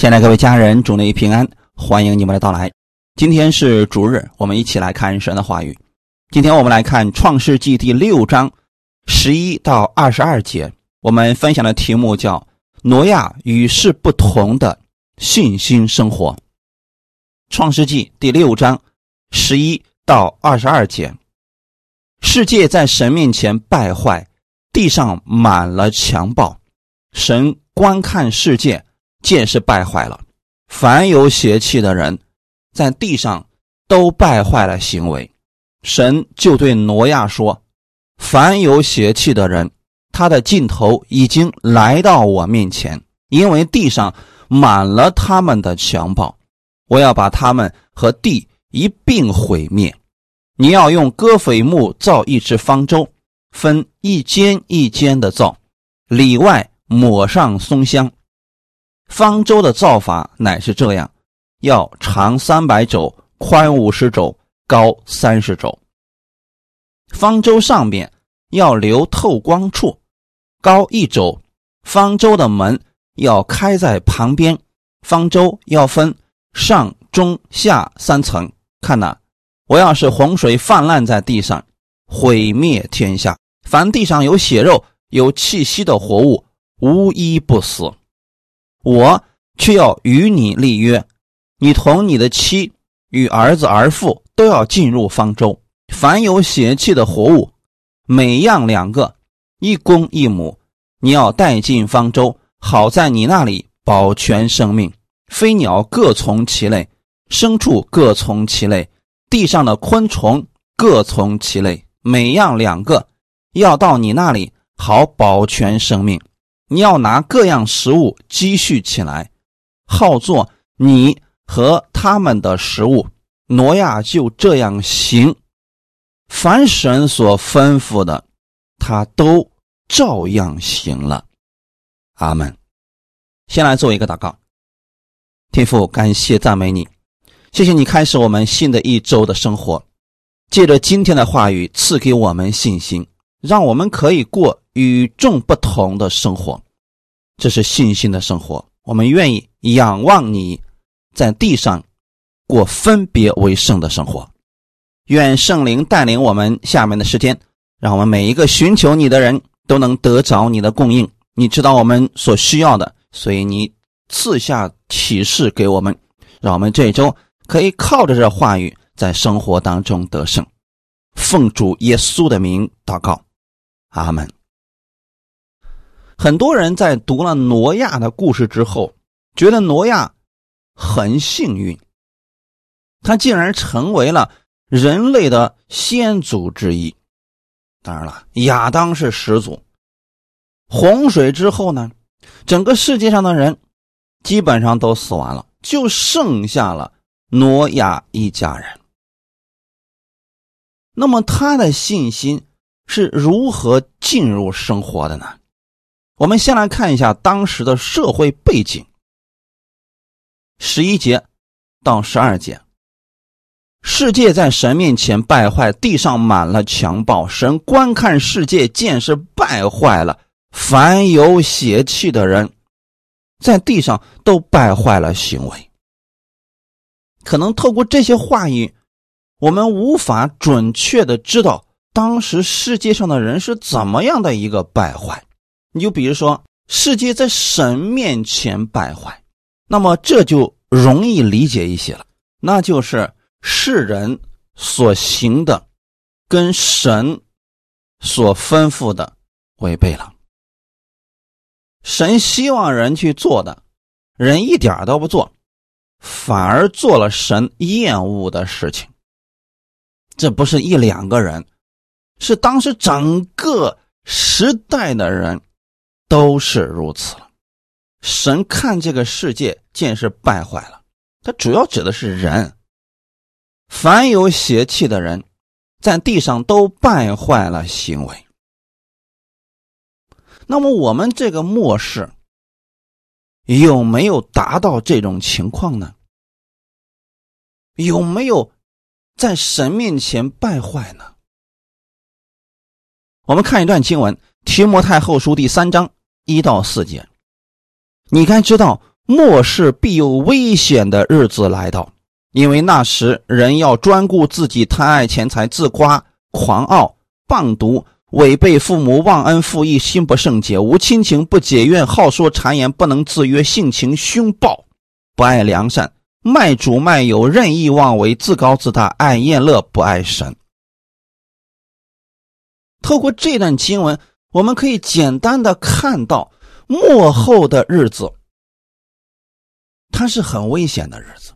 亲爱的各位家人，主内平安，欢迎你们的到来。今天是主日，我们一起来看神的话语。今天我们来看《创世纪》第六章十一到二十二节。我们分享的题目叫“挪亚与世不同的信心生活”。《创世纪》第六章十一到二十二节：世界在神面前败坏，地上满了强暴。神观看世界。见识败坏了，凡有邪气的人，在地上都败坏了行为。神就对挪亚说：“凡有邪气的人，他的尽头已经来到我面前，因为地上满了他们的强暴，我要把他们和地一并毁灭。你要用戈斐木造一只方舟，分一间一间的造，里外抹上松香。”方舟的造法乃是这样：要长三百肘，宽五十肘，高三十肘。方舟上面要留透光处，高一肘。方舟的门要开在旁边。方舟要分上中下三层。看呐，我要是洪水泛滥在地上，毁灭天下，凡地上有血肉、有气息的活物，无一不死。我却要与你立约，你同你的妻与儿子儿妇都要进入方舟。凡有血气的活物，每样两个，一公一母，你要带进方舟，好在你那里保全生命。飞鸟各从其类，牲畜各从其类，地上的昆虫各从其类，每样两个，要到你那里好保全生命。你要拿各样食物积蓄起来，好做你和他们的食物。挪亚就这样行，凡神所吩咐的，他都照样行了。阿门。先来做一个祷告，天父，感谢赞美你，谢谢你开始我们新的一周的生活，借着今天的话语赐给我们信心，让我们可以过。与众不同的生活，这是信心的生活。我们愿意仰望你，在地上过分别为圣的生活。愿圣灵带领我们下面的时间，让我们每一个寻求你的人都能得着你的供应。你知道我们所需要的，所以你赐下启示给我们，让我们这一周可以靠着这话语在生活当中得胜。奉主耶稣的名祷告，阿门。很多人在读了挪亚的故事之后，觉得挪亚很幸运，他竟然成为了人类的先祖之一。当然了，亚当是始祖。洪水之后呢，整个世界上的人基本上都死完了，就剩下了挪亚一家人。那么他的信心是如何进入生活的呢？我们先来看一下当时的社会背景。十一节到十二节，世界在神面前败坏，地上满了强暴。神观看世界，见是败坏了，凡有邪气的人，在地上都败坏了行为。可能透过这些话语，我们无法准确的知道当时世界上的人是怎么样的一个败坏。你就比如说，世界在神面前败坏，那么这就容易理解一些了。那就是世人所行的，跟神所吩咐的违背了。神希望人去做的，人一点都不做，反而做了神厌恶的事情。这不是一两个人，是当时整个时代的人。都是如此了。神看这个世界，见是败坏了。他主要指的是人，凡有邪气的人，在地上都败坏了行为。那么我们这个末世有没有达到这种情况呢？有没有在神面前败坏呢？我们看一段经文，《提摩太后书》第三章。一到四节，你该知道，末世必有危险的日子来到，因为那时人要专顾自己，贪爱钱财，自夸、狂傲、棒毒，违背父母，忘恩负义，心不圣洁，无亲情，不解怨，好说谗言，不能自约，性情凶暴，不爱良善，卖主卖友，任意妄为，自高自大，爱厌乐，不爱神。透过这段经文，我们可以简单的看到末后的日子。它是很危险的日子。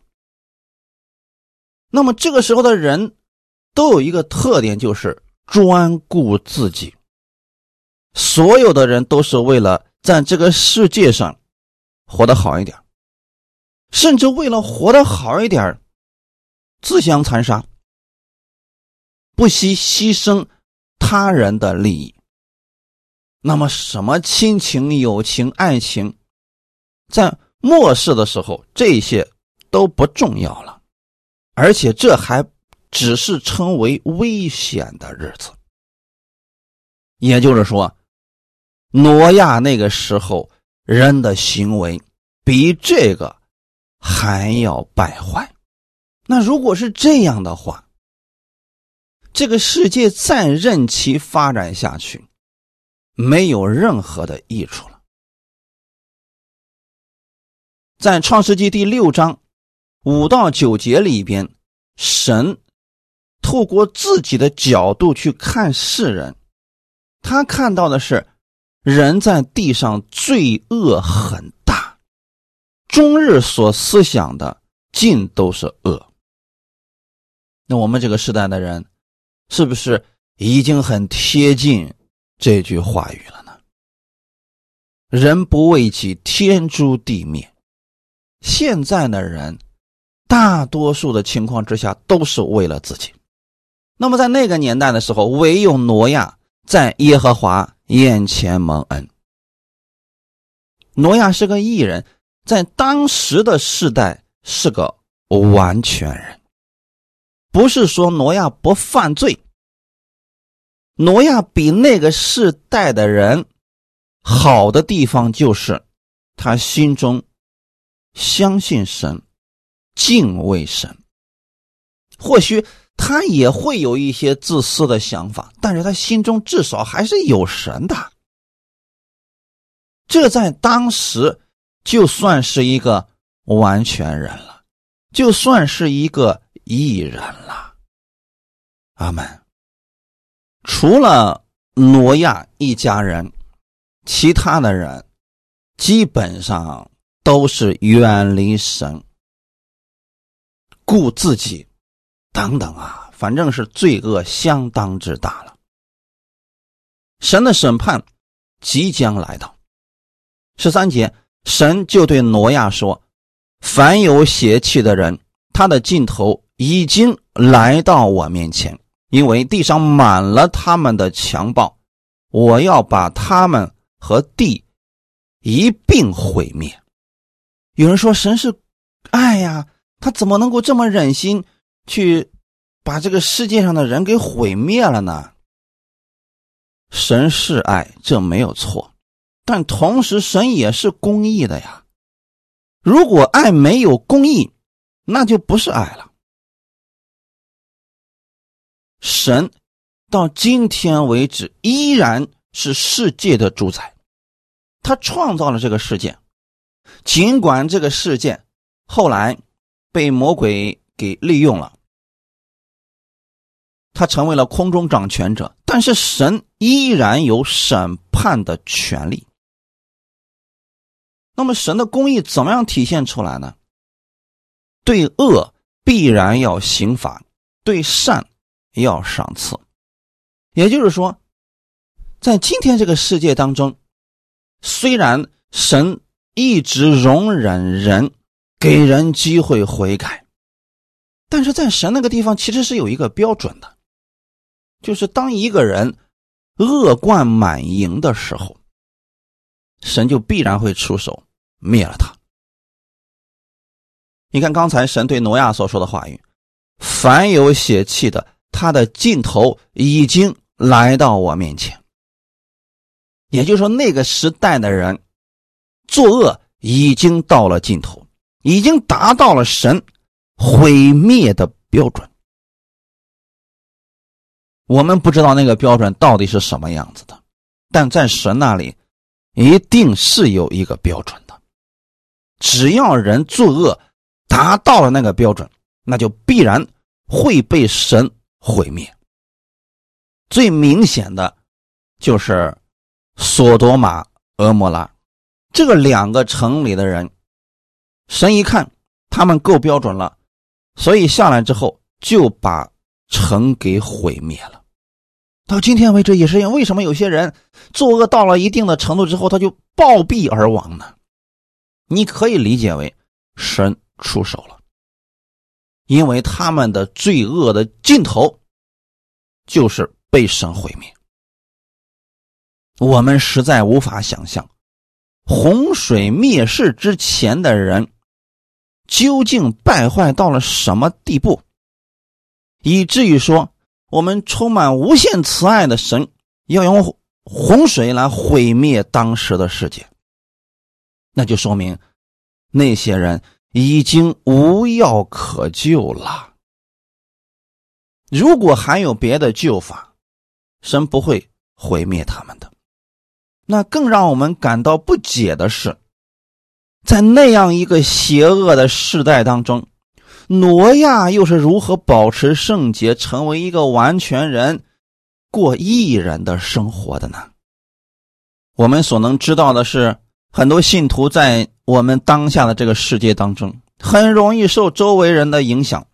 那么这个时候的人，都有一个特点，就是专顾自己。所有的人都是为了在这个世界上活得好一点，甚至为了活得好一点，自相残杀，不惜牺牲他人的利益。那么，什么亲情、友情、爱情，在？末世的时候，这些都不重要了，而且这还只是称为危险的日子。也就是说，挪亚那个时候人的行为比这个还要败坏。那如果是这样的话，这个世界再任其发展下去，没有任何的益处了。在创世纪第六章五到九节里边，神透过自己的角度去看世人，他看到的是人在地上罪恶很大，终日所思想的尽都是恶。那我们这个时代的人，是不是已经很贴近这句话语了呢？人不为己，天诛地灭。现在的人，大多数的情况之下都是为了自己。那么在那个年代的时候，唯有挪亚在耶和华眼前蒙恩。挪亚是个异人，在当时的世代是个完全人。不是说挪亚不犯罪，挪亚比那个世代的人好的地方就是他心中。相信神，敬畏神。或许他也会有一些自私的想法，但是他心中至少还是有神的。这在当时就算是一个完全人了，就算是一个艺人了。阿门。除了挪亚一家人，其他的人基本上。都是远离神、顾自己等等啊，反正是罪恶相当之大了。神的审判即将来到。十三节，神就对挪亚说：“凡有邪气的人，他的尽头已经来到我面前，因为地上满了他们的强暴，我要把他们和地一并毁灭。”有人说神是爱呀，他怎么能够这么忍心去把这个世界上的人给毁灭了呢？神是爱，这没有错，但同时神也是公义的呀。如果爱没有公义，那就不是爱了。神到今天为止依然是世界的主宰，他创造了这个世界。尽管这个世界后来被魔鬼给利用了，他成为了空中掌权者，但是神依然有审判的权利。那么神的公义怎么样体现出来呢？对恶必然要刑罚，对善要赏赐。也就是说，在今天这个世界当中，虽然神。一直容忍人，给人机会悔改，但是在神那个地方其实是有一个标准的，就是当一个人恶贯满盈的时候，神就必然会出手灭了他。你看刚才神对挪亚所说的话语：“凡有血气的，他的尽头已经来到我面前。”也就是说，那个时代的人。作恶已经到了尽头，已经达到了神毁灭的标准。我们不知道那个标准到底是什么样子的，但在神那里一定是有一个标准的。只要人作恶达到了那个标准，那就必然会被神毁灭。最明显的，就是索多玛、俄摩拉这个两个城里的人，神一看他们够标准了，所以下来之后就把。城给毁灭了，到今天为止也是因为为什么有些人作恶到了一定的程度之后，他就暴毙而亡呢？你可以理解为神出手了，因为他们的罪恶的尽头就是被神毁灭。我们实在无法想象洪水灭世之前的人究竟败坏到了什么地步。以至于说，我们充满无限慈爱的神要用洪水来毁灭当时的世界，那就说明那些人已经无药可救了。如果还有别的救法，神不会毁灭他们的。那更让我们感到不解的是，在那样一个邪恶的时代当中。挪亚又是如何保持圣洁，成为一个完全人，过义人的生活的呢？我们所能知道的是，很多信徒在我们当下的这个世界当中，很容易受周围人的影响，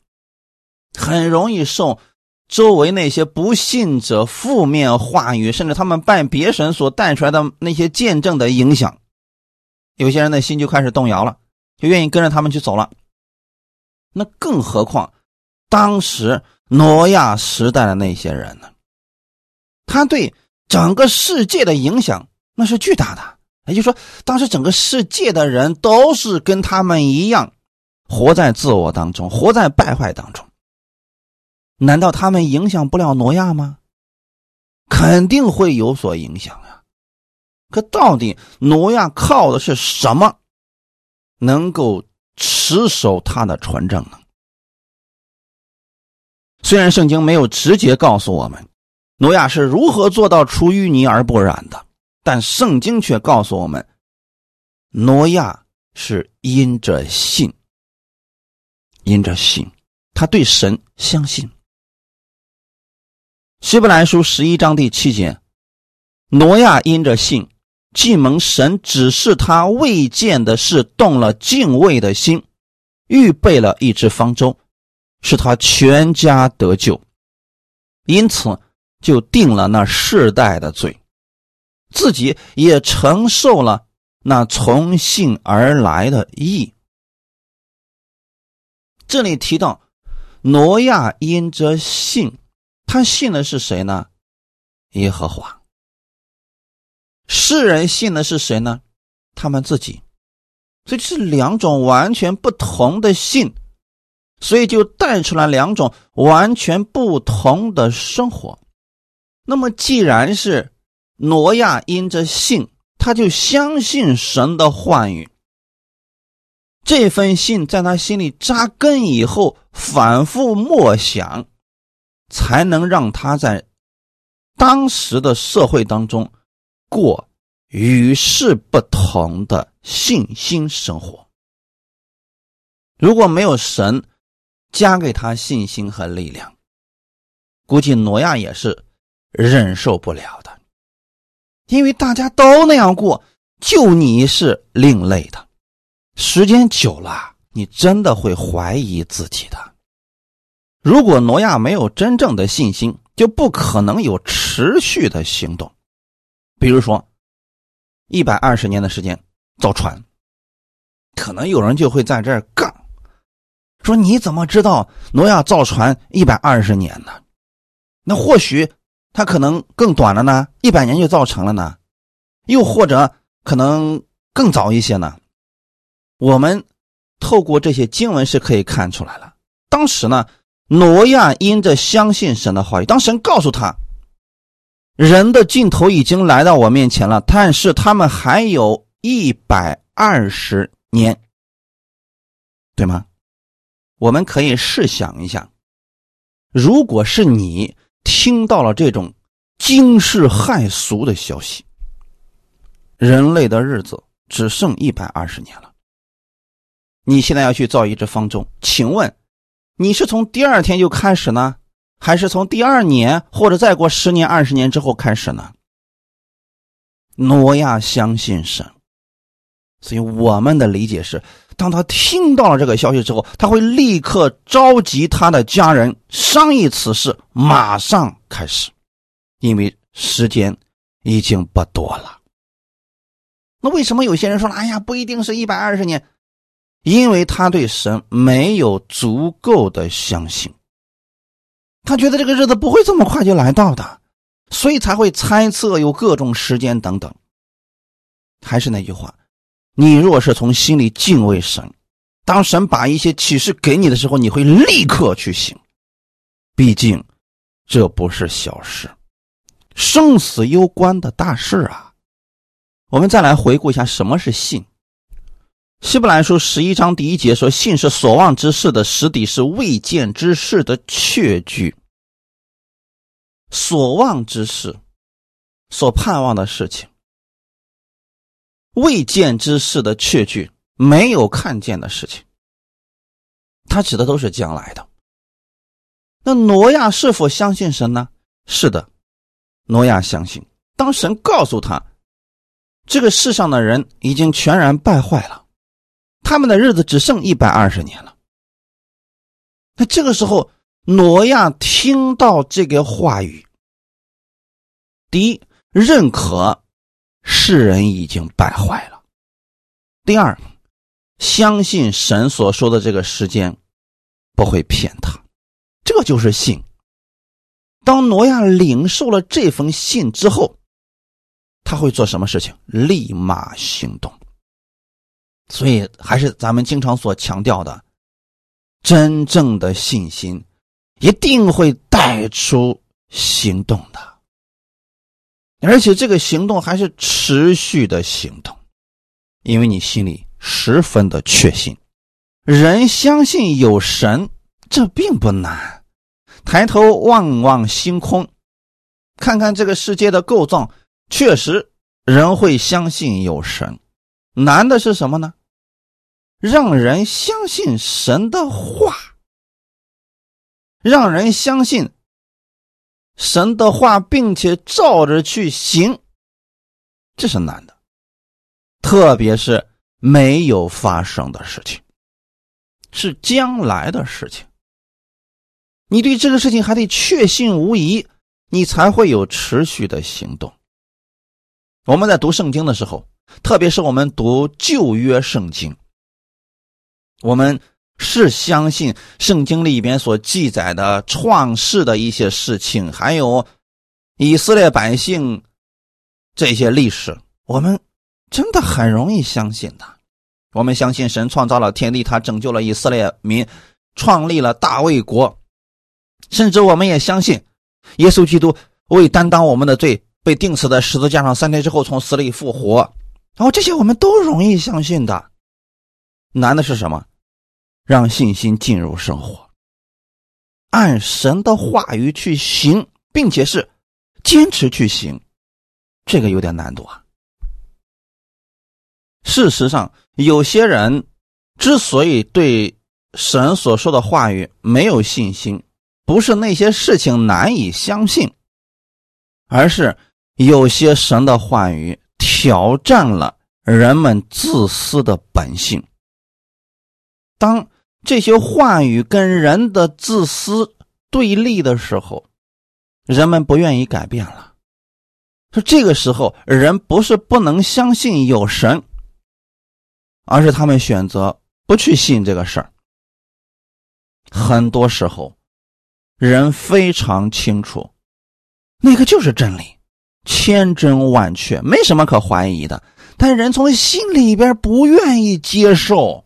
很容易受周围那些不信者负面话语，甚至他们拜别神所带出来的那些见证的影响，有些人的心就开始动摇了，就愿意跟着他们去走了。那更何况，当时挪亚时代的那些人呢？他对整个世界的影响那是巨大的。也就是说，当时整个世界的人都是跟他们一样，活在自我当中，活在败坏当中。难道他们影响不了挪亚吗？肯定会有所影响呀。可到底挪亚靠的是什么，能够？持守他的纯正呢？虽然圣经没有直接告诉我们挪亚是如何做到出淤泥而不染的，但圣经却告诉我们，挪亚是因着信，因着信，他对神相信。希伯来书十一章第七节，挪亚因着信。既蒙神指示他未见的事，动了敬畏的心，预备了一只方舟，使他全家得救，因此就定了那世代的罪，自己也承受了那从信而来的义。这里提到挪亚因着信，他信的是谁呢？耶和华。世人信的是谁呢？他们自己，所以这是两种完全不同的信，所以就带出来两种完全不同的生活。那么，既然是挪亚因着信，他就相信神的话语，这份信在他心里扎根以后，反复默想，才能让他在当时的社会当中。过与世不同的信心生活。如果没有神加给他信心和力量，估计挪亚也是忍受不了的。因为大家都那样过，就你是另类的。时间久了，你真的会怀疑自己的。如果挪亚没有真正的信心，就不可能有持续的行动。比如说，一百二十年的时间造船，可能有人就会在这儿杠，说你怎么知道挪亚造船一百二十年呢？那或许他可能更短了呢，一百年就造成了呢，又或者可能更早一些呢？我们透过这些经文是可以看出来了。当时呢，挪亚因着相信神的话语，当神告诉他。人的尽头已经来到我面前了，但是他们还有一百二十年，对吗？我们可以试想一下，如果是你听到了这种惊世骇俗的消息，人类的日子只剩一百二十年了，你现在要去造一只方舟，请问你是从第二天就开始呢，还是从第二年或者再过十年、二十年之后开始呢？挪亚相信神，所以我们的理解是：当他听到了这个消息之后，他会立刻召集他的家人商议此事，马上开始，因为时间已经不多了。那为什么有些人说了：“哎呀，不一定是一百二十年，因为他对神没有足够的相信，他觉得这个日子不会这么快就来到的。”所以才会猜测有各种时间等等。还是那句话，你若是从心里敬畏神，当神把一些启示给你的时候，你会立刻去行。毕竟，这不是小事，生死攸关的大事啊！我们再来回顾一下什么是信。希伯来书十一章第一节说：“信是所望之事的实底，是未见之事的确据。”所望之事，所盼望的事情，未见之事的确据，没有看见的事情，他指的都是将来的。那挪亚是否相信神呢？是的，挪亚相信。当神告诉他，这个世上的人已经全然败坏了，他们的日子只剩一百二十年了。那这个时候。挪亚听到这个话语，第一，认可世人已经败坏了；第二，相信神所说的这个时间不会骗他，这就是信。当挪亚领受了这封信之后，他会做什么事情？立马行动。所以，还是咱们经常所强调的，真正的信心。一定会带出行动的，而且这个行动还是持续的行动，因为你心里十分的确信。人相信有神，这并不难。抬头望望星空，看看这个世界的构造，确实人会相信有神。难的是什么呢？让人相信神的话。让人相信神的话，并且照着去行，这是难的。特别是没有发生的事情，是将来的事情。你对这个事情还得确信无疑，你才会有持续的行动。我们在读圣经的时候，特别是我们读旧约圣经，我们。是相信圣经里边所记载的创世的一些事情，还有以色列百姓这些历史，我们真的很容易相信的。我们相信神创造了天地，他拯救了以色列民，创立了大卫国，甚至我们也相信耶稣基督为担当我们的罪，被钉死在十字架上，三天之后从死里复活。然后这些我们都容易相信的，难的是什么？让信心进入生活，按神的话语去行，并且是坚持去行，这个有点难度啊。事实上，有些人之所以对神所说的话语没有信心，不是那些事情难以相信，而是有些神的话语挑战了人们自私的本性。当这些话语跟人的自私对立的时候，人们不愿意改变了。说这个时候，人不是不能相信有神，而是他们选择不去信这个事儿。很多时候，人非常清楚，那个就是真理，千真万确，没什么可怀疑的。但人从心里边不愿意接受。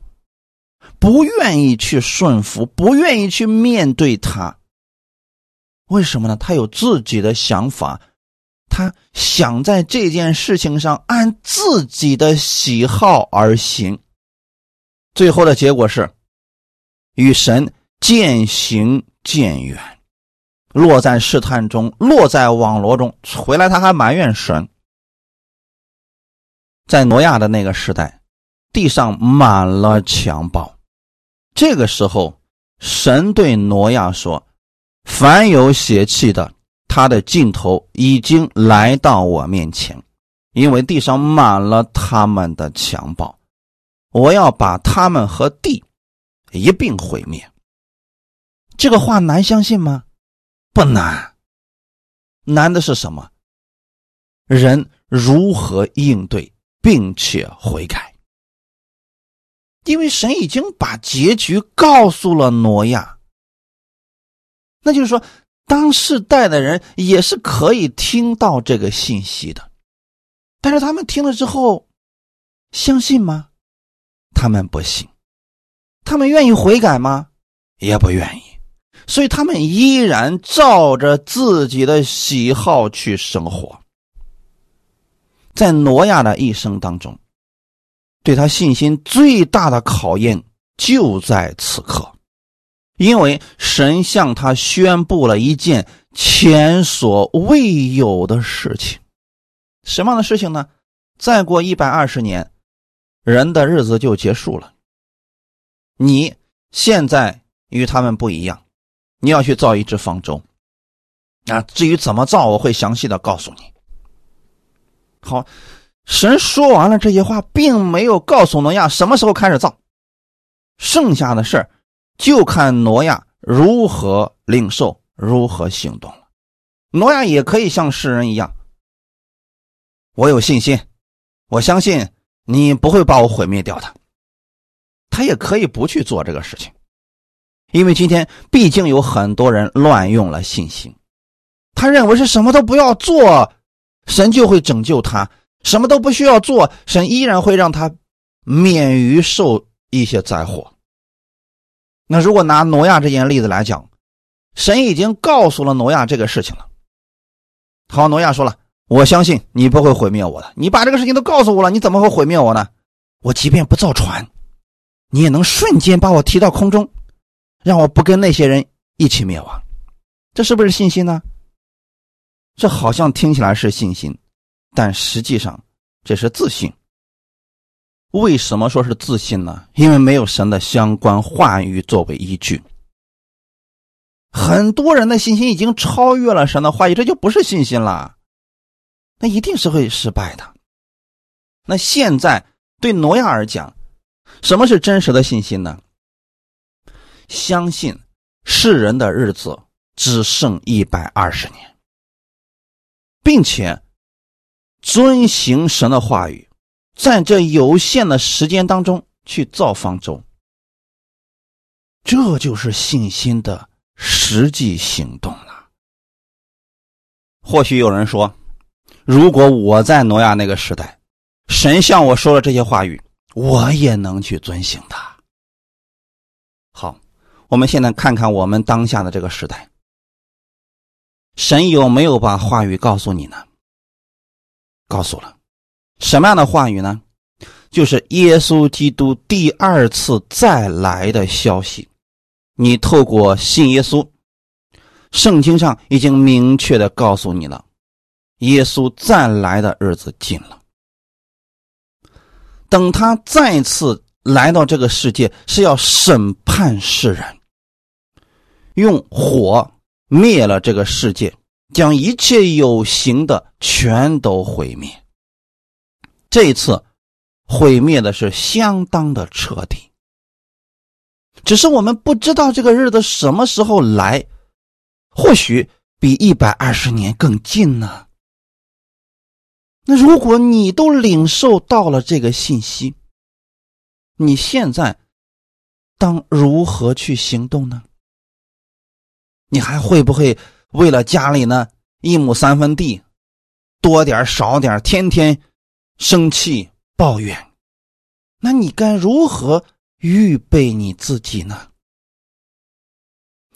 不愿意去顺服，不愿意去面对他。为什么呢？他有自己的想法，他想在这件事情上按自己的喜好而行，最后的结果是与神渐行渐远，落在试探中，落在网罗中。回来他还埋怨神。在挪亚的那个时代，地上满了强暴。这个时候，神对挪亚说：“凡有血气的，他的尽头已经来到我面前，因为地上满了他们的强暴，我要把他们和地一并毁灭。”这个话难相信吗？不难。难的是什么？人如何应对？并且悔改，因为神已经把结局告诉了挪亚。那就是说，当世代的人也是可以听到这个信息的，但是他们听了之后，相信吗？他们不信。他们愿意悔改吗？也不愿意。所以他们依然照着自己的喜好去生活。在挪亚的一生当中，对他信心最大的考验就在此刻，因为神向他宣布了一件前所未有的事情。什么样的事情呢？再过一百二十年，人的日子就结束了。你现在与他们不一样，你要去造一只方舟。啊，至于怎么造，我会详细的告诉你。好，神说完了这些话，并没有告诉挪亚什么时候开始造，剩下的事就看挪亚如何领受，如何行动了。挪亚也可以像世人一样，我有信心，我相信你不会把我毁灭掉的。他也可以不去做这个事情，因为今天毕竟有很多人乱用了信心，他认为是什么都不要做。神就会拯救他，什么都不需要做，神依然会让他免于受一些灾祸。那如果拿挪亚这件例子来讲，神已经告诉了挪亚这个事情了。好，挪亚说了：“我相信你不会毁灭我的，你把这个事情都告诉我了，你怎么会毁灭我呢？我即便不造船，你也能瞬间把我提到空中，让我不跟那些人一起灭亡。这是不是信心呢？”这好像听起来是信心，但实际上这是自信。为什么说是自信呢？因为没有神的相关话语作为依据。很多人的信心已经超越了神的话语，这就不是信心了，那一定是会失败的。那现在对挪亚而讲，什么是真实的信心呢？相信世人的日子只剩一百二十年。并且遵行神的话语，在这有限的时间当中去造方舟，这就是信心的实际行动了。或许有人说，如果我在挪亚那个时代，神向我说了这些话语，我也能去遵行的。好，我们现在看看我们当下的这个时代。神有没有把话语告诉你呢？告诉了，什么样的话语呢？就是耶稣基督第二次再来的消息。你透过信耶稣，圣经上已经明确的告诉你了，耶稣再来的日子近了。等他再次来到这个世界，是要审判世人，用火。灭了这个世界，将一切有形的全都毁灭。这一次毁灭的是相当的彻底，只是我们不知道这个日子什么时候来，或许比一百二十年更近呢。那如果你都领受到了这个信息，你现在当如何去行动呢？你还会不会为了家里呢一亩三分地，多点少点，天天生气抱怨？那你该如何预备你自己呢？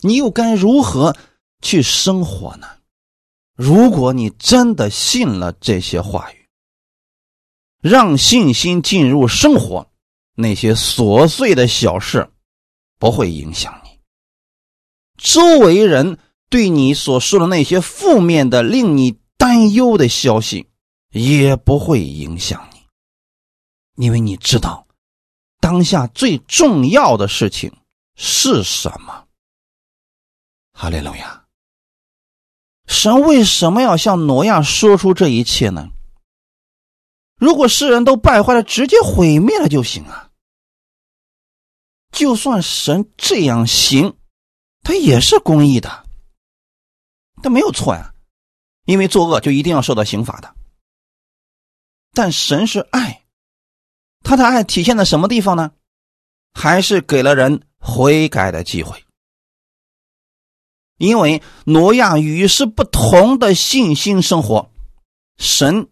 你又该如何去生活呢？如果你真的信了这些话语，让信心进入生活，那些琐碎的小事不会影响你。周围人对你所说的那些负面的、令你担忧的消息，也不会影响你，因为你知道，当下最重要的事情是什么。哈利路亚！神为什么要向挪亚说出这一切呢？如果世人都败坏了，直接毁灭了就行啊。就算神这样行。他也是公义的，他没有错呀，因为作恶就一定要受到刑罚的。但神是爱，他的爱体现在什么地方呢？还是给了人悔改的机会。因为挪亚与世不同的信心生活，神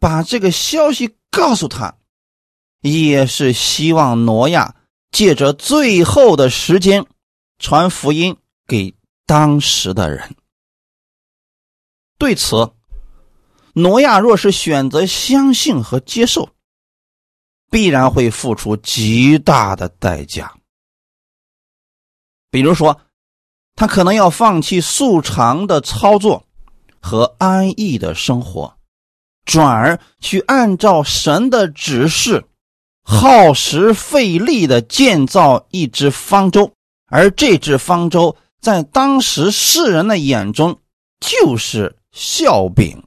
把这个消息告诉他，也是希望挪亚借着最后的时间。传福音给当时的人。对此，挪亚若是选择相信和接受，必然会付出极大的代价。比如说，他可能要放弃素常的操作和安逸的生活，转而去按照神的指示，耗时费力的建造一只方舟。而这只方舟在当时世人的眼中就是笑柄。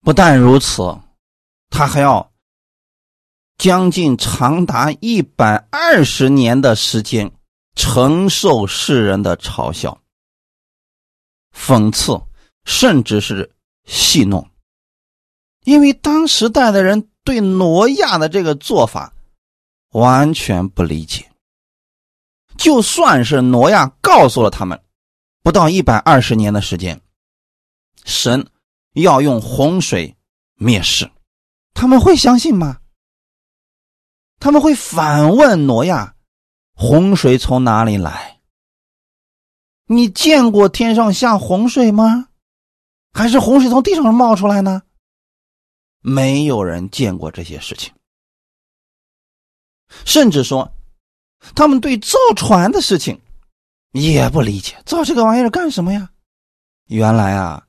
不但如此，他还要将近长达一百二十年的时间承受世人的嘲笑、讽刺，甚至是戏弄，因为当时代的人对挪亚的这个做法完全不理解。就算是挪亚告诉了他们，不到一百二十年的时间，神要用洪水灭世，他们会相信吗？他们会反问挪亚：“洪水从哪里来？你见过天上下洪水吗？还是洪水从地上冒出来呢？”没有人见过这些事情，甚至说。他们对造船的事情也不理解，造这个玩意儿干什么呀？原来啊，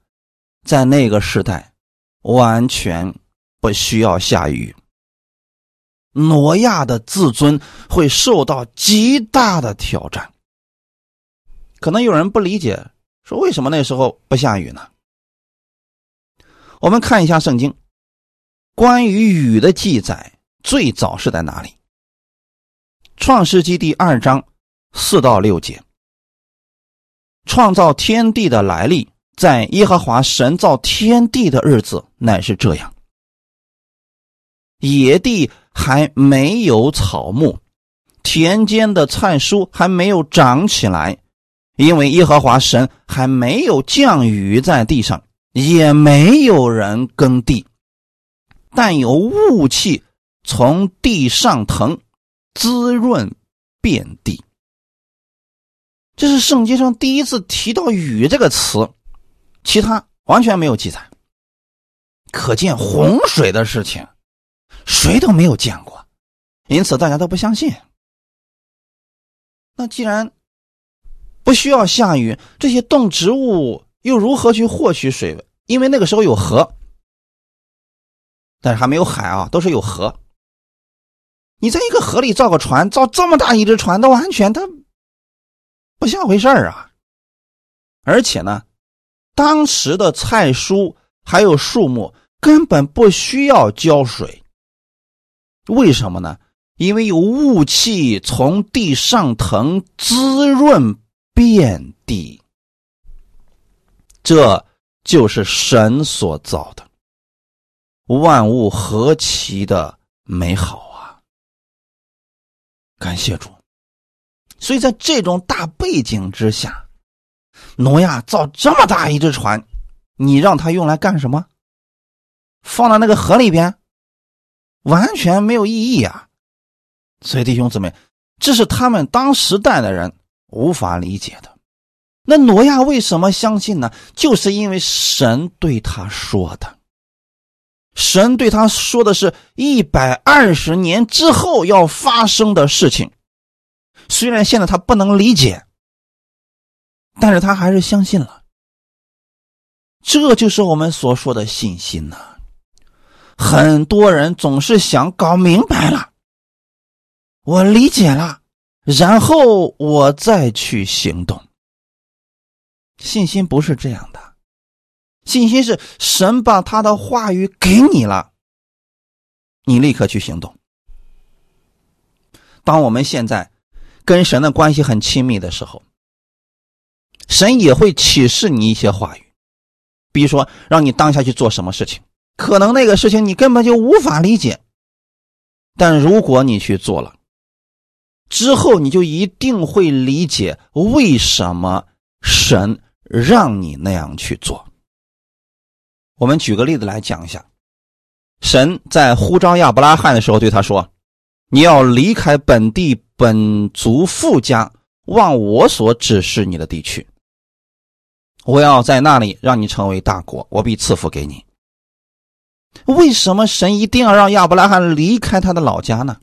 在那个时代，完全不需要下雨。挪亚的自尊会受到极大的挑战。可能有人不理解，说为什么那时候不下雨呢？我们看一下圣经，关于雨的记载最早是在哪里？创世纪第二章四到六节，创造天地的来历，在耶和华神造天地的日子，乃是这样：野地还没有草木，田间的菜蔬还没有长起来，因为耶和华神还没有降雨在地上，也没有人耕地，但有雾气从地上腾。滋润遍地，这是圣经上第一次提到“雨”这个词，其他完全没有记载。可见洪水的事情，谁都没有见过，因此大家都不相信。那既然不需要下雨，这些动植物又如何去获取水？因为那个时候有河，但是还没有海啊，都是有河。你在一个河里造个船，造这么大一只船，都完全它不像回事儿啊！而且呢，当时的菜蔬还有树木根本不需要浇水，为什么呢？因为有雾气从地上腾，滋润遍地。这就是神所造的万物，何其的美好啊！感谢主，所以在这种大背景之下，挪亚造这么大一只船，你让他用来干什么？放到那个河里边，完全没有意义啊！所以弟兄姊妹，这是他们当时代的人无法理解的。那挪亚为什么相信呢？就是因为神对他说的。神对他说的是一百二十年之后要发生的事情，虽然现在他不能理解，但是他还是相信了。这就是我们所说的信心呐。很多人总是想搞明白了，我理解了，然后我再去行动。信心不是这样的。信心是神把他的话语给你了，你立刻去行动。当我们现在跟神的关系很亲密的时候，神也会启示你一些话语，比如说让你当下去做什么事情，可能那个事情你根本就无法理解，但如果你去做了，之后你就一定会理解为什么神让你那样去做。我们举个例子来讲一下，神在呼召亚伯拉罕的时候对他说：“你要离开本地本族富家，往我所指示你的地区。我要在那里让你成为大国，我必赐福给你。”为什么神一定要让亚伯拉罕离开他的老家呢？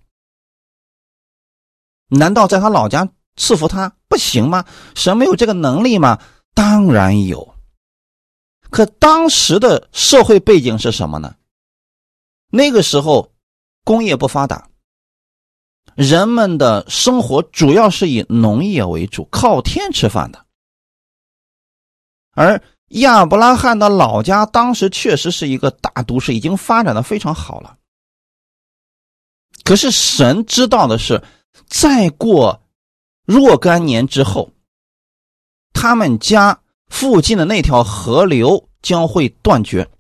难道在他老家赐福他不行吗？神没有这个能力吗？当然有。可当时的社会背景是什么呢？那个时候工业不发达，人们的生活主要是以农业为主，靠天吃饭的。而亚伯拉罕的老家当时确实是一个大都市，已经发展的非常好了。可是神知道的是，再过若干年之后，他们家。附近的那条河流将会断绝，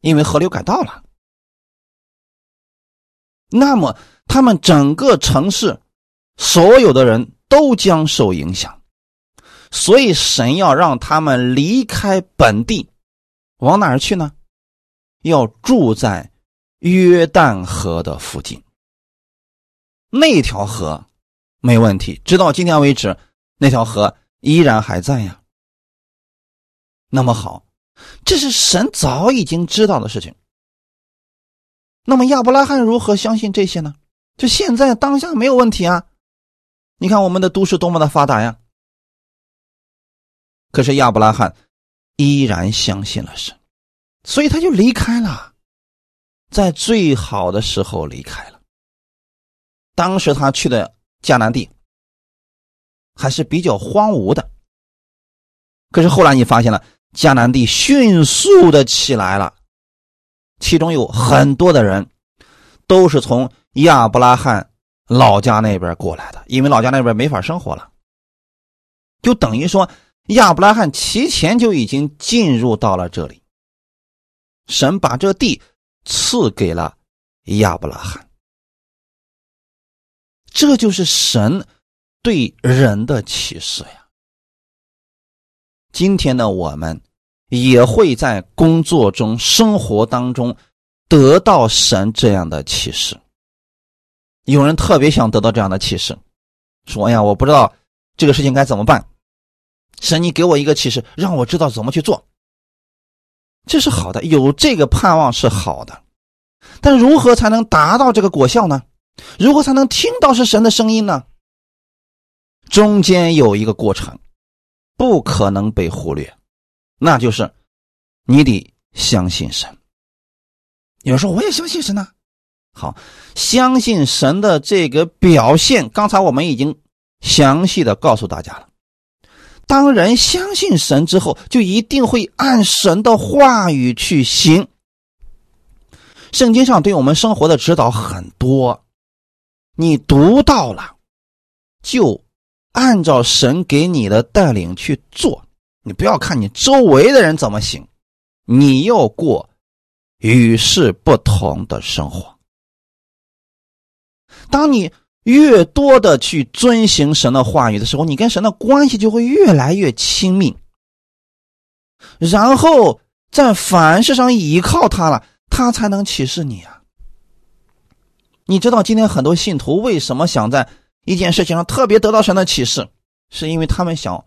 因为河流改道了。那么，他们整个城市所有的人都将受影响，所以神要让他们离开本地，往哪儿去呢？要住在约旦河的附近。那条河没问题，直到今天为止，那条河依然还在呀。那么好，这是神早已经知道的事情。那么亚伯拉罕如何相信这些呢？就现在当下没有问题啊！你看我们的都市多么的发达呀！可是亚伯拉罕依然相信了神，所以他就离开了，在最好的时候离开了。当时他去的迦南地还是比较荒芜的，可是后来你发现了。迦南地迅速的起来了，其中有很多的人都是从亚伯拉罕老家那边过来的，因为老家那边没法生活了，就等于说亚伯拉罕提前就已经进入到了这里。神把这地赐给了亚伯拉罕，这就是神对人的启示呀。今天的我们也会在工作中、生活当中得到神这样的启示。有人特别想得到这样的启示，说：“哎呀，我不知道这个事情该怎么办，神，你给我一个启示，让我知道怎么去做。”这是好的，有这个盼望是好的，但如何才能达到这个果效呢？如何才能听到是神的声音呢？中间有一个过程。不可能被忽略，那就是你得相信神。有人说我也相信神呢，好，相信神的这个表现，刚才我们已经详细的告诉大家了。当人相信神之后，就一定会按神的话语去行。圣经上对我们生活的指导很多，你读到了就。按照神给你的带领去做，你不要看你周围的人怎么行，你要过与世不同的生活。当你越多的去遵行神的话语的时候，你跟神的关系就会越来越亲密，然后在凡事上依靠他了，他才能启示你啊。你知道今天很多信徒为什么想在？一件事情上特别得到神的启示，是因为他们想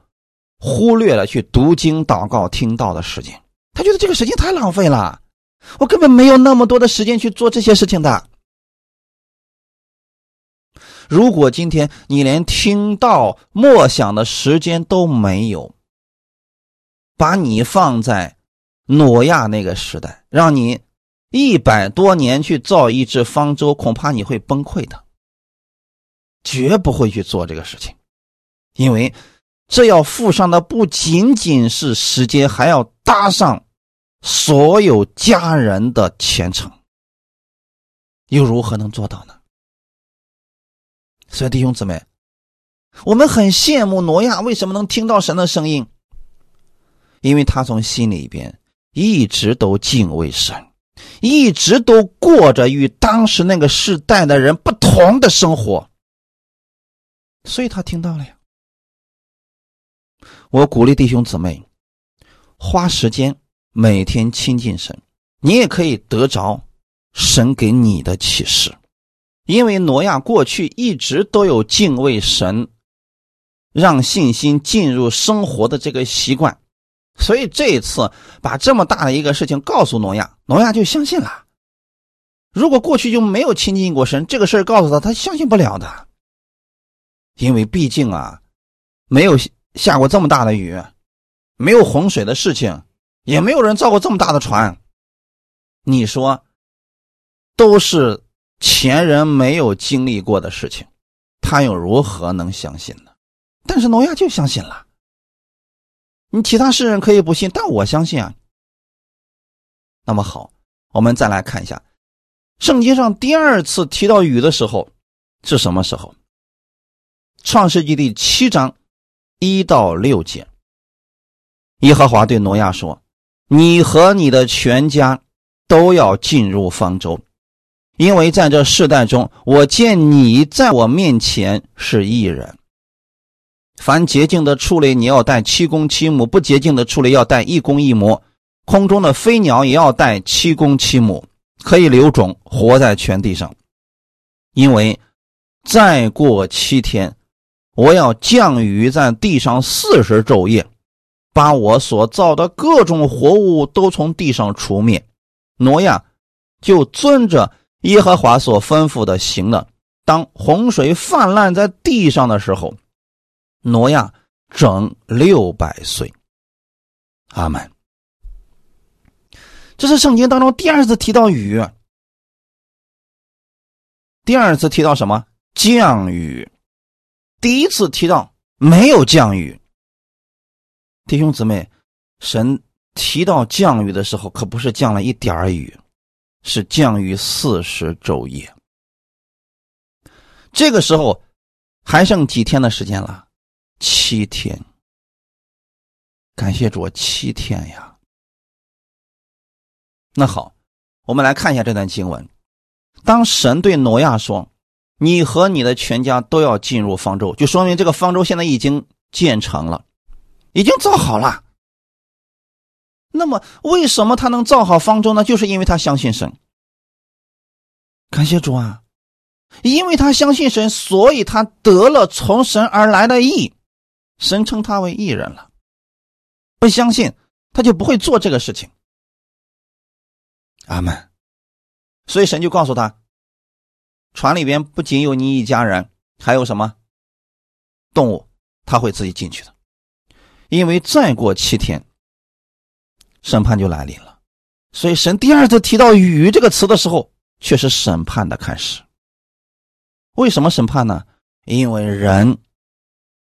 忽略了去读经、祷告、听道的时间。他觉得这个时间太浪费了，我根本没有那么多的时间去做这些事情的。如果今天你连听到默想的时间都没有，把你放在诺亚那个时代，让你一百多年去造一只方舟，恐怕你会崩溃的，绝不会去做这个事情，因为这要付上的不仅仅是时间，还要搭上所有家人的前程，又如何能做到呢？所以弟兄姊妹，我们很羡慕挪亚为什么能听到神的声音，因为他从心里边一直都敬畏神，一直都过着与当时那个时代的人不同的生活，所以他听到了呀。我鼓励弟兄姊妹花时间每天亲近神，你也可以得着神给你的启示。因为挪亚过去一直都有敬畏神、让信心进入生活的这个习惯，所以这一次把这么大的一个事情告诉挪亚，挪亚就相信了。如果过去就没有亲近过神，这个事儿告诉他，他相信不了的。因为毕竟啊，没有下过这么大的雨，没有洪水的事情，也没有人造过这么大的船，你说都是。前人没有经历过的事情，他又如何能相信呢？但是挪亚就相信了。你其他世人可以不信，但我相信啊。那么好，我们再来看一下，圣经上第二次提到雨的时候是什么时候？创世纪第七章一到六节，耶和华对挪亚说：“你和你的全家都要进入方舟。”因为在这世代中，我见你在我面前是异人。凡洁净的畜类，你要带七公七母；不洁净的畜类，要带一公一母。空中的飞鸟也要带七公七母，可以留种，活在全地上。因为再过七天，我要降雨在地上四十昼夜，把我所造的各种活物都从地上除灭。挪亚就遵着。耶和华所吩咐的行了。当洪水泛滥在地上的时候，挪亚整六百岁。阿门。这是圣经当中第二次提到雨，第二次提到什么降雨，第一次提到没有降雨。弟兄姊妹，神提到降雨的时候，可不是降了一点雨。是降雨四十昼夜，这个时候还剩几天的时间了？七天。感谢主，七天呀。那好，我们来看一下这段经文。当神对挪亚说：“你和你的全家都要进入方舟”，就说明这个方舟现在已经建成了，已经造好了。那么，为什么他能造好方舟呢？就是因为他相信神。感谢主啊，因为他相信神，所以他得了从神而来的义，神称他为义人了。不相信，他就不会做这个事情。阿门。所以神就告诉他，船里边不仅有你一家人，还有什么动物，他会自己进去的。因为再过七天。审判就来临了，所以神第二次提到“雨”这个词的时候，却是审判的开始。为什么审判呢？因为人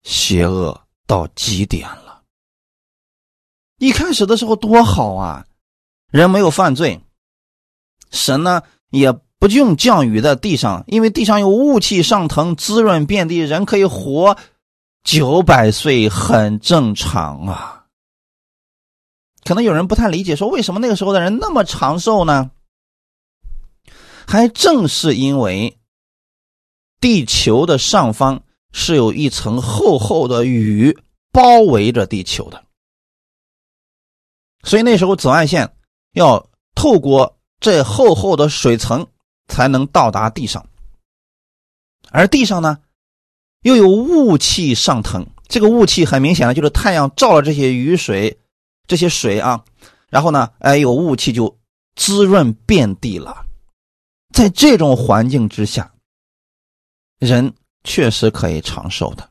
邪恶到极点了。一开始的时候多好啊，人没有犯罪，神呢也不用降雨在地上，因为地上有雾气上腾，滋润遍地，人可以活九百岁，很正常啊。可能有人不太理解，说为什么那个时候的人那么长寿呢？还正是因为地球的上方是有一层厚厚的雨包围着地球的，所以那时候紫外线要透过这厚厚的水层才能到达地上，而地上呢又有雾气上腾，这个雾气很明显的就是太阳照了这些雨水，这些水啊，然后呢，哎，有雾气就滋润遍地了。在这种环境之下，人确实可以长寿的，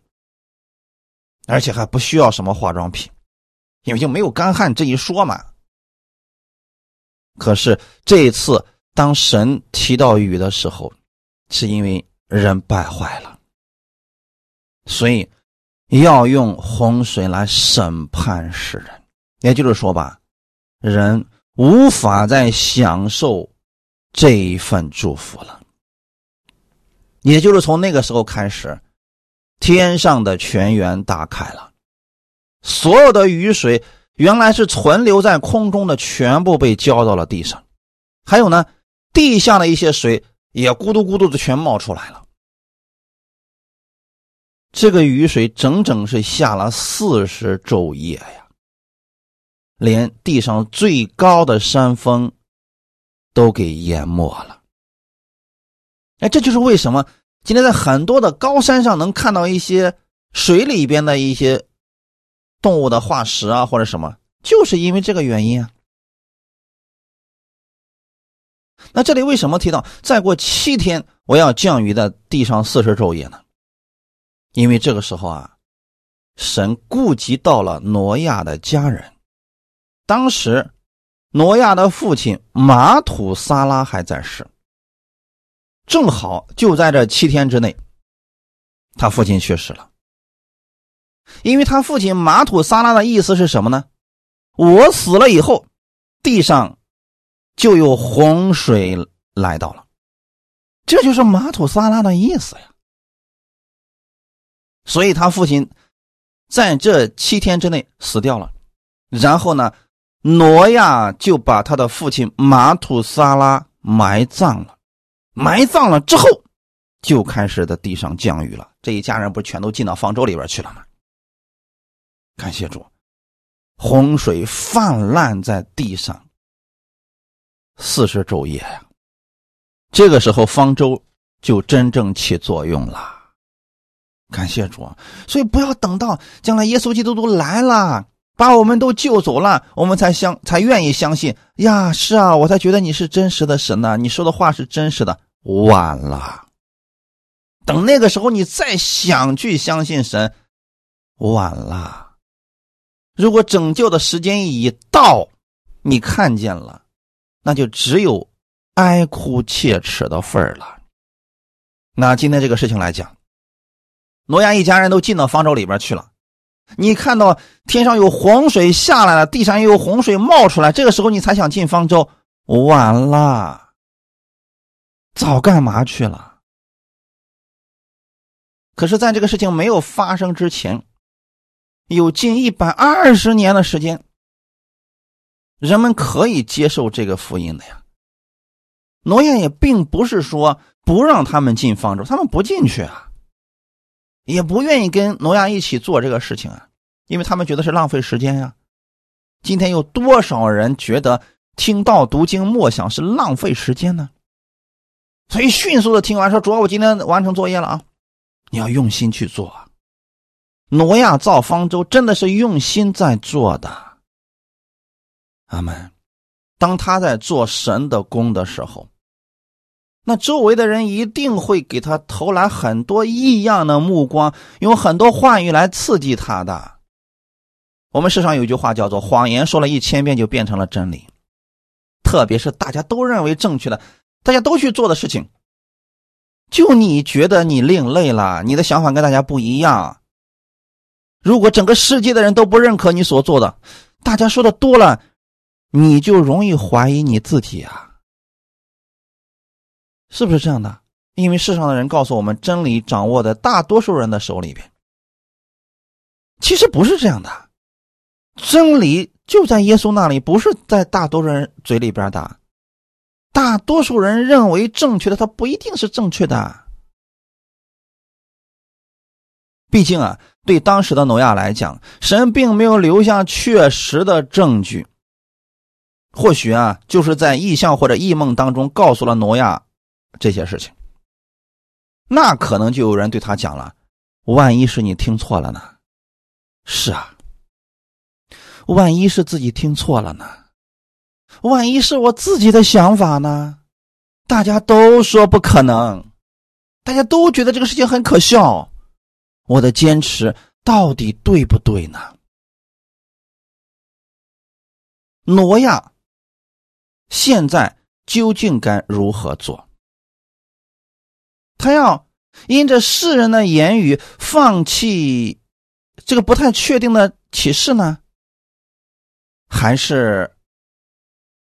而且还不需要什么化妆品，因为就没有干旱这一说嘛。可是这一次，当神提到雨的时候，是因为人败坏了，所以要用洪水来审判世人。也就是说吧，人无法再享受这一份祝福了。也就是从那个时候开始，天上的泉源打开了，所有的雨水。原来是存留在空中的，全部被浇到了地上，还有呢，地下的一些水也咕嘟咕嘟的全冒出来了。这个雨水整整是下了四十昼夜呀，连地上最高的山峰都给淹没了。哎，这就是为什么今天在很多的高山上能看到一些水里边的一些。动物的化石啊，或者什么，就是因为这个原因啊。那这里为什么提到再过七天我要降雨在地上四十昼夜呢？因为这个时候啊，神顾及到了挪亚的家人。当时，挪亚的父亲马土撒拉还在世，正好就在这七天之内，他父亲去世了。因为他父亲马土撒拉的意思是什么呢？我死了以后，地上就有洪水来到了，这就是马土撒拉的意思呀。所以他父亲在这七天之内死掉了，然后呢，挪亚就把他的父亲马土撒拉埋葬了，埋葬了之后，就开始在地上降雨了。这一家人不是全都进到方舟里边去了吗？感谢主，洪水泛滥在地上，四十昼夜呀。这个时候方舟就真正起作用了。感谢主，所以不要等到将来耶稣基督都来了，把我们都救走了，我们才相才愿意相信呀。是啊，我才觉得你是真实的神呢，你说的话是真实的。晚了，等那个时候你再想去相信神，晚了。如果拯救的时间一到，你看见了，那就只有哀哭切齿的份儿了。那今天这个事情来讲，挪亚一家人都进到方舟里边去了，你看到天上有洪水下来了，地上也有洪水冒出来，这个时候你才想进方舟，晚了，早干嘛去了？可是，在这个事情没有发生之前。有近一百二十年的时间，人们可以接受这个福音的呀。挪亚也并不是说不让他们进方舟，他们不进去啊，也不愿意跟挪亚一起做这个事情啊，因为他们觉得是浪费时间呀。今天有多少人觉得听到读经默想是浪费时间呢？所以迅速的听完说：“主要我今天完成作业了啊，你要用心去做啊。”挪亚造方舟真的是用心在做的，阿门。当他在做神的工的时候，那周围的人一定会给他投来很多异样的目光，用很多话语来刺激他的。我们世上有句话叫做“谎言说了一千遍就变成了真理”，特别是大家都认为正确的、大家都去做的事情，就你觉得你另类了，你的想法跟大家不一样。如果整个世界的人都不认可你所做的，大家说的多了，你就容易怀疑你自己啊，是不是这样的？因为世上的人告诉我们，真理掌握在大多数人的手里边。其实不是这样的，真理就在耶稣那里，不是在大多数人嘴里边的。大多数人认为正确的，它不一定是正确的。毕竟啊，对当时的挪亚来讲，神并没有留下确实的证据。或许啊，就是在异象或者异梦当中告诉了挪亚这些事情。那可能就有人对他讲了：“万一是你听错了呢？是啊，万一是自己听错了呢？万一是我自己的想法呢？大家都说不可能，大家都觉得这个事情很可笑，我的坚持到底对不对呢？挪亚现在究竟该如何做？他要因着世人的言语放弃这个不太确定的启示呢，还是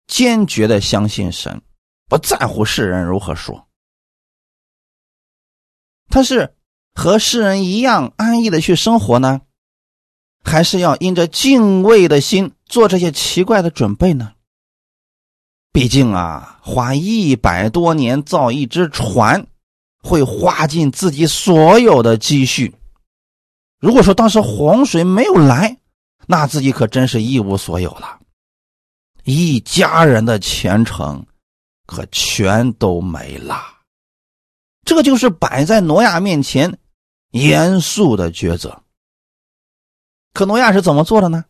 坚决的相信神，不在乎世人如何说？他是和世人一样安逸的去生活呢，还是要因着敬畏的心？做这些奇怪的准备呢？毕竟啊，花一百多年造一只船，会花尽自己所有的积蓄。如果说当时洪水没有来，那自己可真是一无所有了，一家人的前程可全都没了。这就是摆在挪亚面前严肃的抉择。可挪亚是怎么做的呢？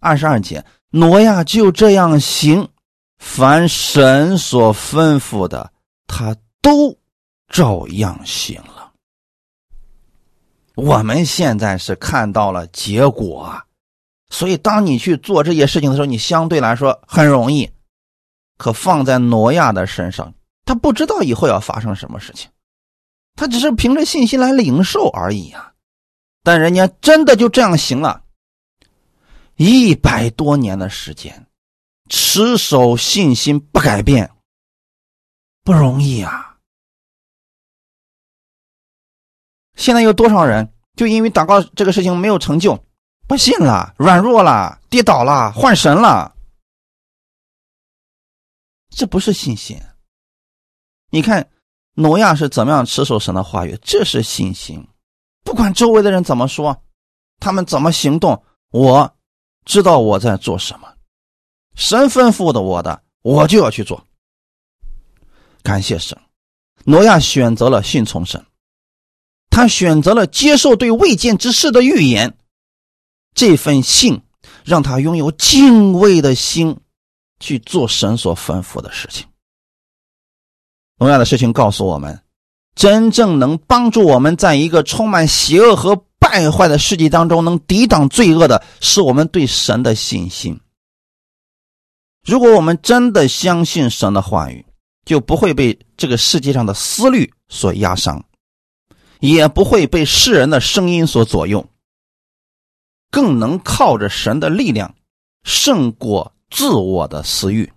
二十二节，挪亚就这样行，凡神所吩咐的，他都照样行了。我们现在是看到了结果，所以当你去做这些事情的时候，你相对来说很容易。可放在挪亚的身上，他不知道以后要发生什么事情，他只是凭着信心来领受而已啊。但人家真的就这样行了。一百多年的时间，持守信心不改变，不容易啊！现在有多少人就因为祷告这个事情没有成就，不信了、软弱了、跌倒了、换神了？这不是信心。你看，挪亚是怎么样持守神的话语？这是信心。不管周围的人怎么说，他们怎么行动，我。知道我在做什么，神吩咐的我的，我就要去做。感谢神，挪亚选择了信从神，他选择了接受对未见之事的预言，这份信让他拥有敬畏的心，去做神所吩咐的事情。同样的事情告诉我们，真正能帮助我们在一个充满邪恶和。败坏的世界当中，能抵挡罪恶的是我们对神的信心。如果我们真的相信神的话语，就不会被这个世界上的思虑所压伤，也不会被世人的声音所左右，更能靠着神的力量胜过自我的私欲。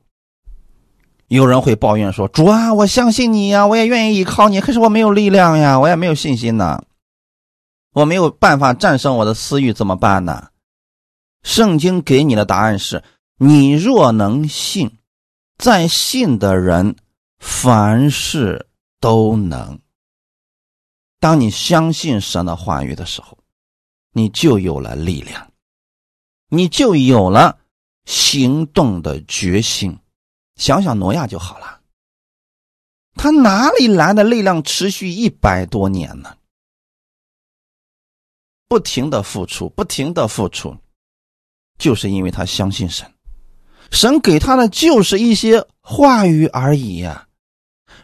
有人会抱怨说：“主啊，我相信你呀，我也愿意依靠你，可是我没有力量呀，我也没有信心呐。”我没有办法战胜我的私欲，怎么办呢？圣经给你的答案是：你若能信，在信的人凡事都能。当你相信神的话语的时候，你就有了力量，你就有了行动的决心。想想挪亚就好了，他哪里来的力量持续一百多年呢？不停的付出，不停的付出，就是因为他相信神，神给他的就是一些话语而已呀。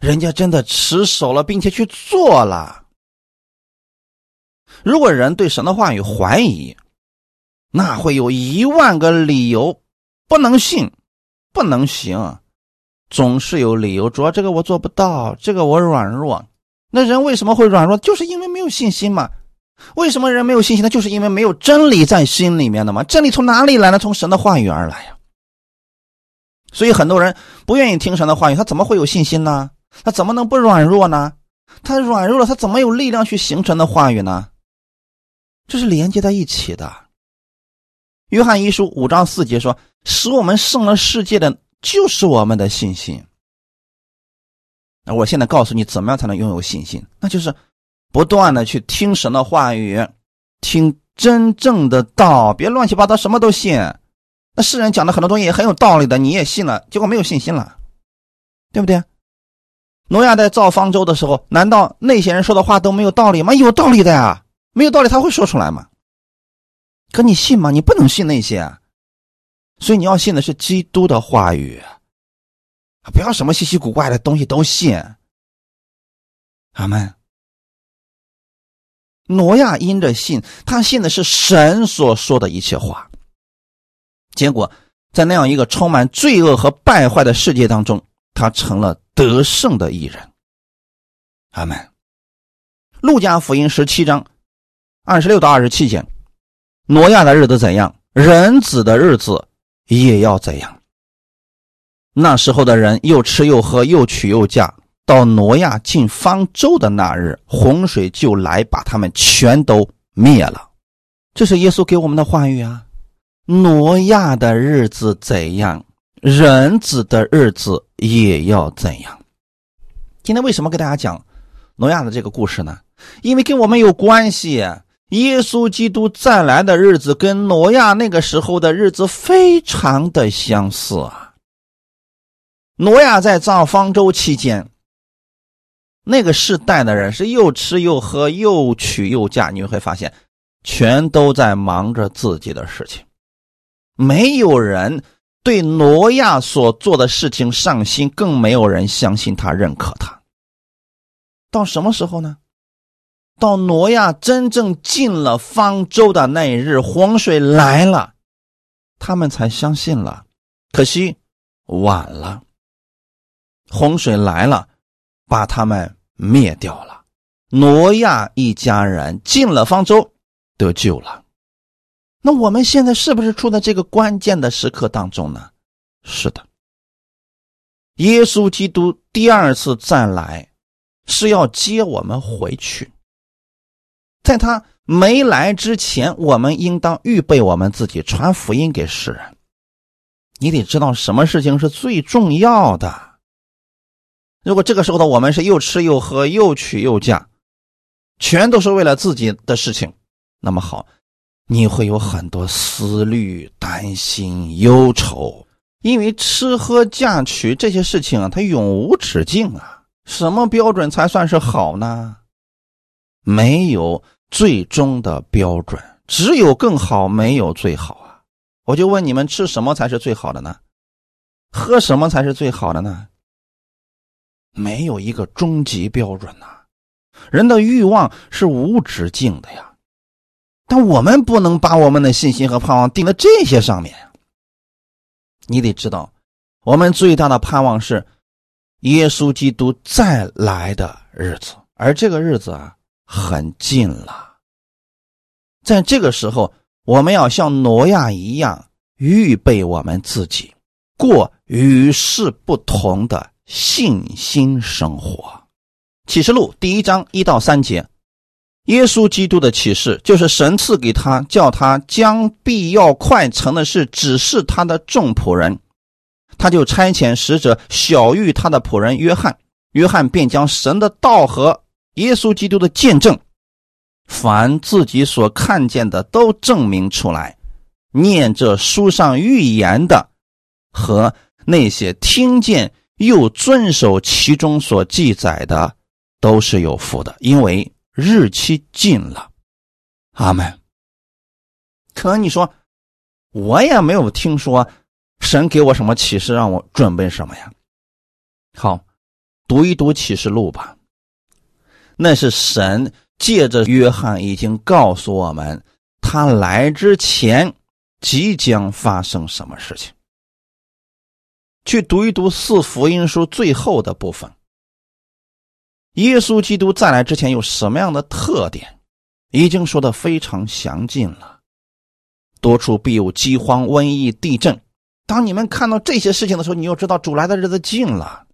人家真的持守了，并且去做了。如果人对神的话语怀疑，那会有一万个理由不能信，不能行，总是有理由。主要这个我做不到，这个我软弱。那人为什么会软弱？就是因为没有信心嘛。为什么人没有信心呢？就是因为没有真理在心里面的嘛。真理从哪里来呢？从神的话语而来呀。所以很多人不愿意听神的话语，他怎么会有信心呢？他怎么能不软弱呢？他软弱了，他怎么有力量去形成的话语呢？这是连接在一起的。约翰一书五章四节说：“使我们胜了世界的，就是我们的信心。”那我现在告诉你，怎么样才能拥有信心？那就是。不断的去听神的话语，听真正的道，别乱七八糟什么都信。那世人讲的很多东西也很有道理的，你也信了，结果没有信心了，对不对？挪亚在造方舟的时候，难道那些人说的话都没有道理吗？有道理的呀，没有道理他会说出来吗？可你信吗？你不能信那些，啊所以你要信的是基督的话语，不要什么稀奇古怪的东西都信。阿门。挪亚因着信，他信的是神所说的一切话。结果，在那样一个充满罪恶和败坏的世界当中，他成了得胜的艺人。阿门。路加福音十七章二十六到二十七节：挪亚的日子怎样，人子的日子也要怎样。那时候的人又吃又喝，又娶又嫁。到挪亚进方舟的那日，洪水就来把他们全都灭了。这是耶稣给我们的话语啊！挪亚的日子怎样，人子的日子也要怎样。今天为什么给大家讲挪亚的这个故事呢？因为跟我们有关系。耶稣基督再来的日子跟挪亚那个时候的日子非常的相似啊。挪亚在造方舟期间。那个世代的人是又吃又喝又娶又嫁，你会发现，全都在忙着自己的事情，没有人对挪亚所做的事情上心，更没有人相信他、认可他。到什么时候呢？到挪亚真正进了方舟的那一日，洪水来了，他们才相信了。可惜晚了，洪水来了，把他们。灭掉了，挪亚一家人进了方舟，得救了。那我们现在是不是处在这个关键的时刻当中呢？是的。耶稣基督第二次再来，是要接我们回去。在他没来之前，我们应当预备我们自己，传福音给世人。你得知道什么事情是最重要的。如果这个时候的我们是又吃又喝又娶又嫁，全都是为了自己的事情，那么好，你会有很多思虑、担心、忧愁，因为吃喝嫁娶这些事情啊，它永无止境啊。什么标准才算是好呢？没有最终的标准，只有更好，没有最好啊。我就问你们，吃什么才是最好的呢？喝什么才是最好的呢？没有一个终极标准呐，人的欲望是无止境的呀，但我们不能把我们的信心和盼望定在这些上面。你得知道，我们最大的盼望是耶稣基督再来的日子，而这个日子啊很近了。在这个时候，我们要像挪亚一样预备我们自己，过与世不同的。信心生活，启示录第一章一到三节，耶稣基督的启示就是神赐给他，叫他将必要快成的事指示他的众仆人，他就差遣使者小谕他的仆人约翰，约翰便将神的道和耶稣基督的见证，凡自己所看见的都证明出来，念这书上预言的和那些听见。又遵守其中所记载的，都是有福的，因为日期近了。阿门。可你说，我也没有听说神给我什么启示，让我准备什么呀？好，读一读启示录吧。那是神借着约翰已经告诉我们，他来之前即将发生什么事情。去读一读四福音书最后的部分。耶稣基督再来之前有什么样的特点，已经说的非常详尽了。多处必有饥荒、瘟疫、地震。当你们看到这些事情的时候，你就知道主来的日子近了。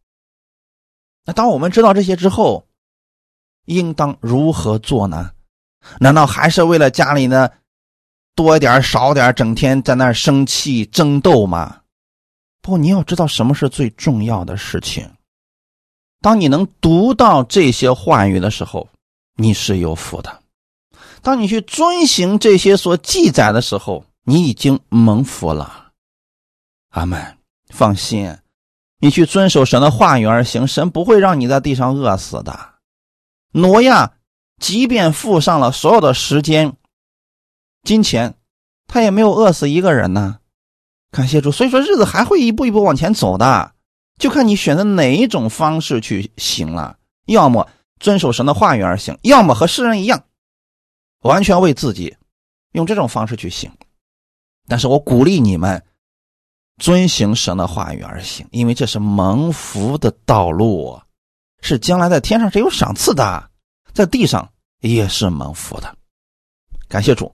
那当我们知道这些之后，应当如何做呢？难道还是为了家里呢多一点少点，整天在那生气争斗吗？不，你要知道什么是最重要的事情。当你能读到这些话语的时候，你是有福的；当你去遵行这些所记载的时候，你已经蒙福了。阿门。放心，你去遵守神的话语而行，神不会让你在地上饿死的。挪亚即便付上了所有的时间、金钱，他也没有饿死一个人呢。感谢主，所以说日子还会一步一步往前走的，就看你选择哪一种方式去行了。要么遵守神的话语而行，要么和世人一样，完全为自己用这种方式去行。但是我鼓励你们遵行神的话语而行，因为这是蒙福的道路，是将来在天上是有赏赐的，在地上也是蒙福的。感谢主，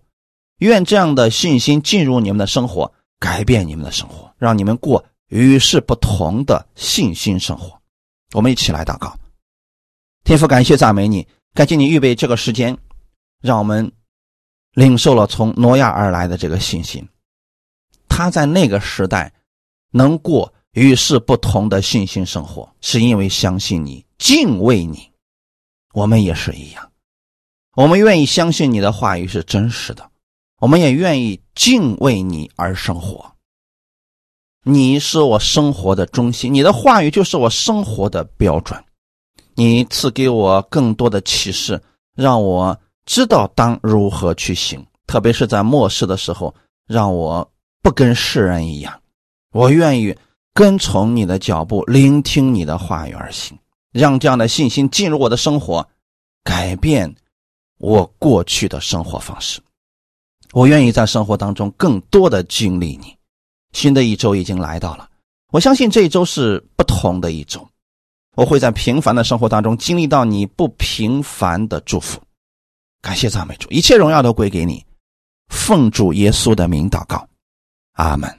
愿这样的信心进入你们的生活，改变你们的生活，让你们过与世不同的信心生活。我们一起来祷告。天父，感谢赞美你，感谢你预备这个时间，让我们领受了从挪亚而来的这个信心。他在那个时代能过与世不同的信心生活，是因为相信你、敬畏你。我们也是一样，我们愿意相信你的话语是真实的，我们也愿意敬畏你而生活。你是我生活的中心，你的话语就是我生活的标准。你赐给我更多的启示，让我知道当如何去行，特别是在末世的时候，让我不跟世人一样，我愿意跟从你的脚步，聆听你的话语而行，让这样的信心进入我的生活，改变我过去的生活方式。我愿意在生活当中更多的经历你。新的一周已经来到了，我相信这一周是不同的一周。我会在平凡的生活当中经历到你不平凡的祝福，感谢赞美主，一切荣耀都归给你，奉主耶稣的名祷告，阿门。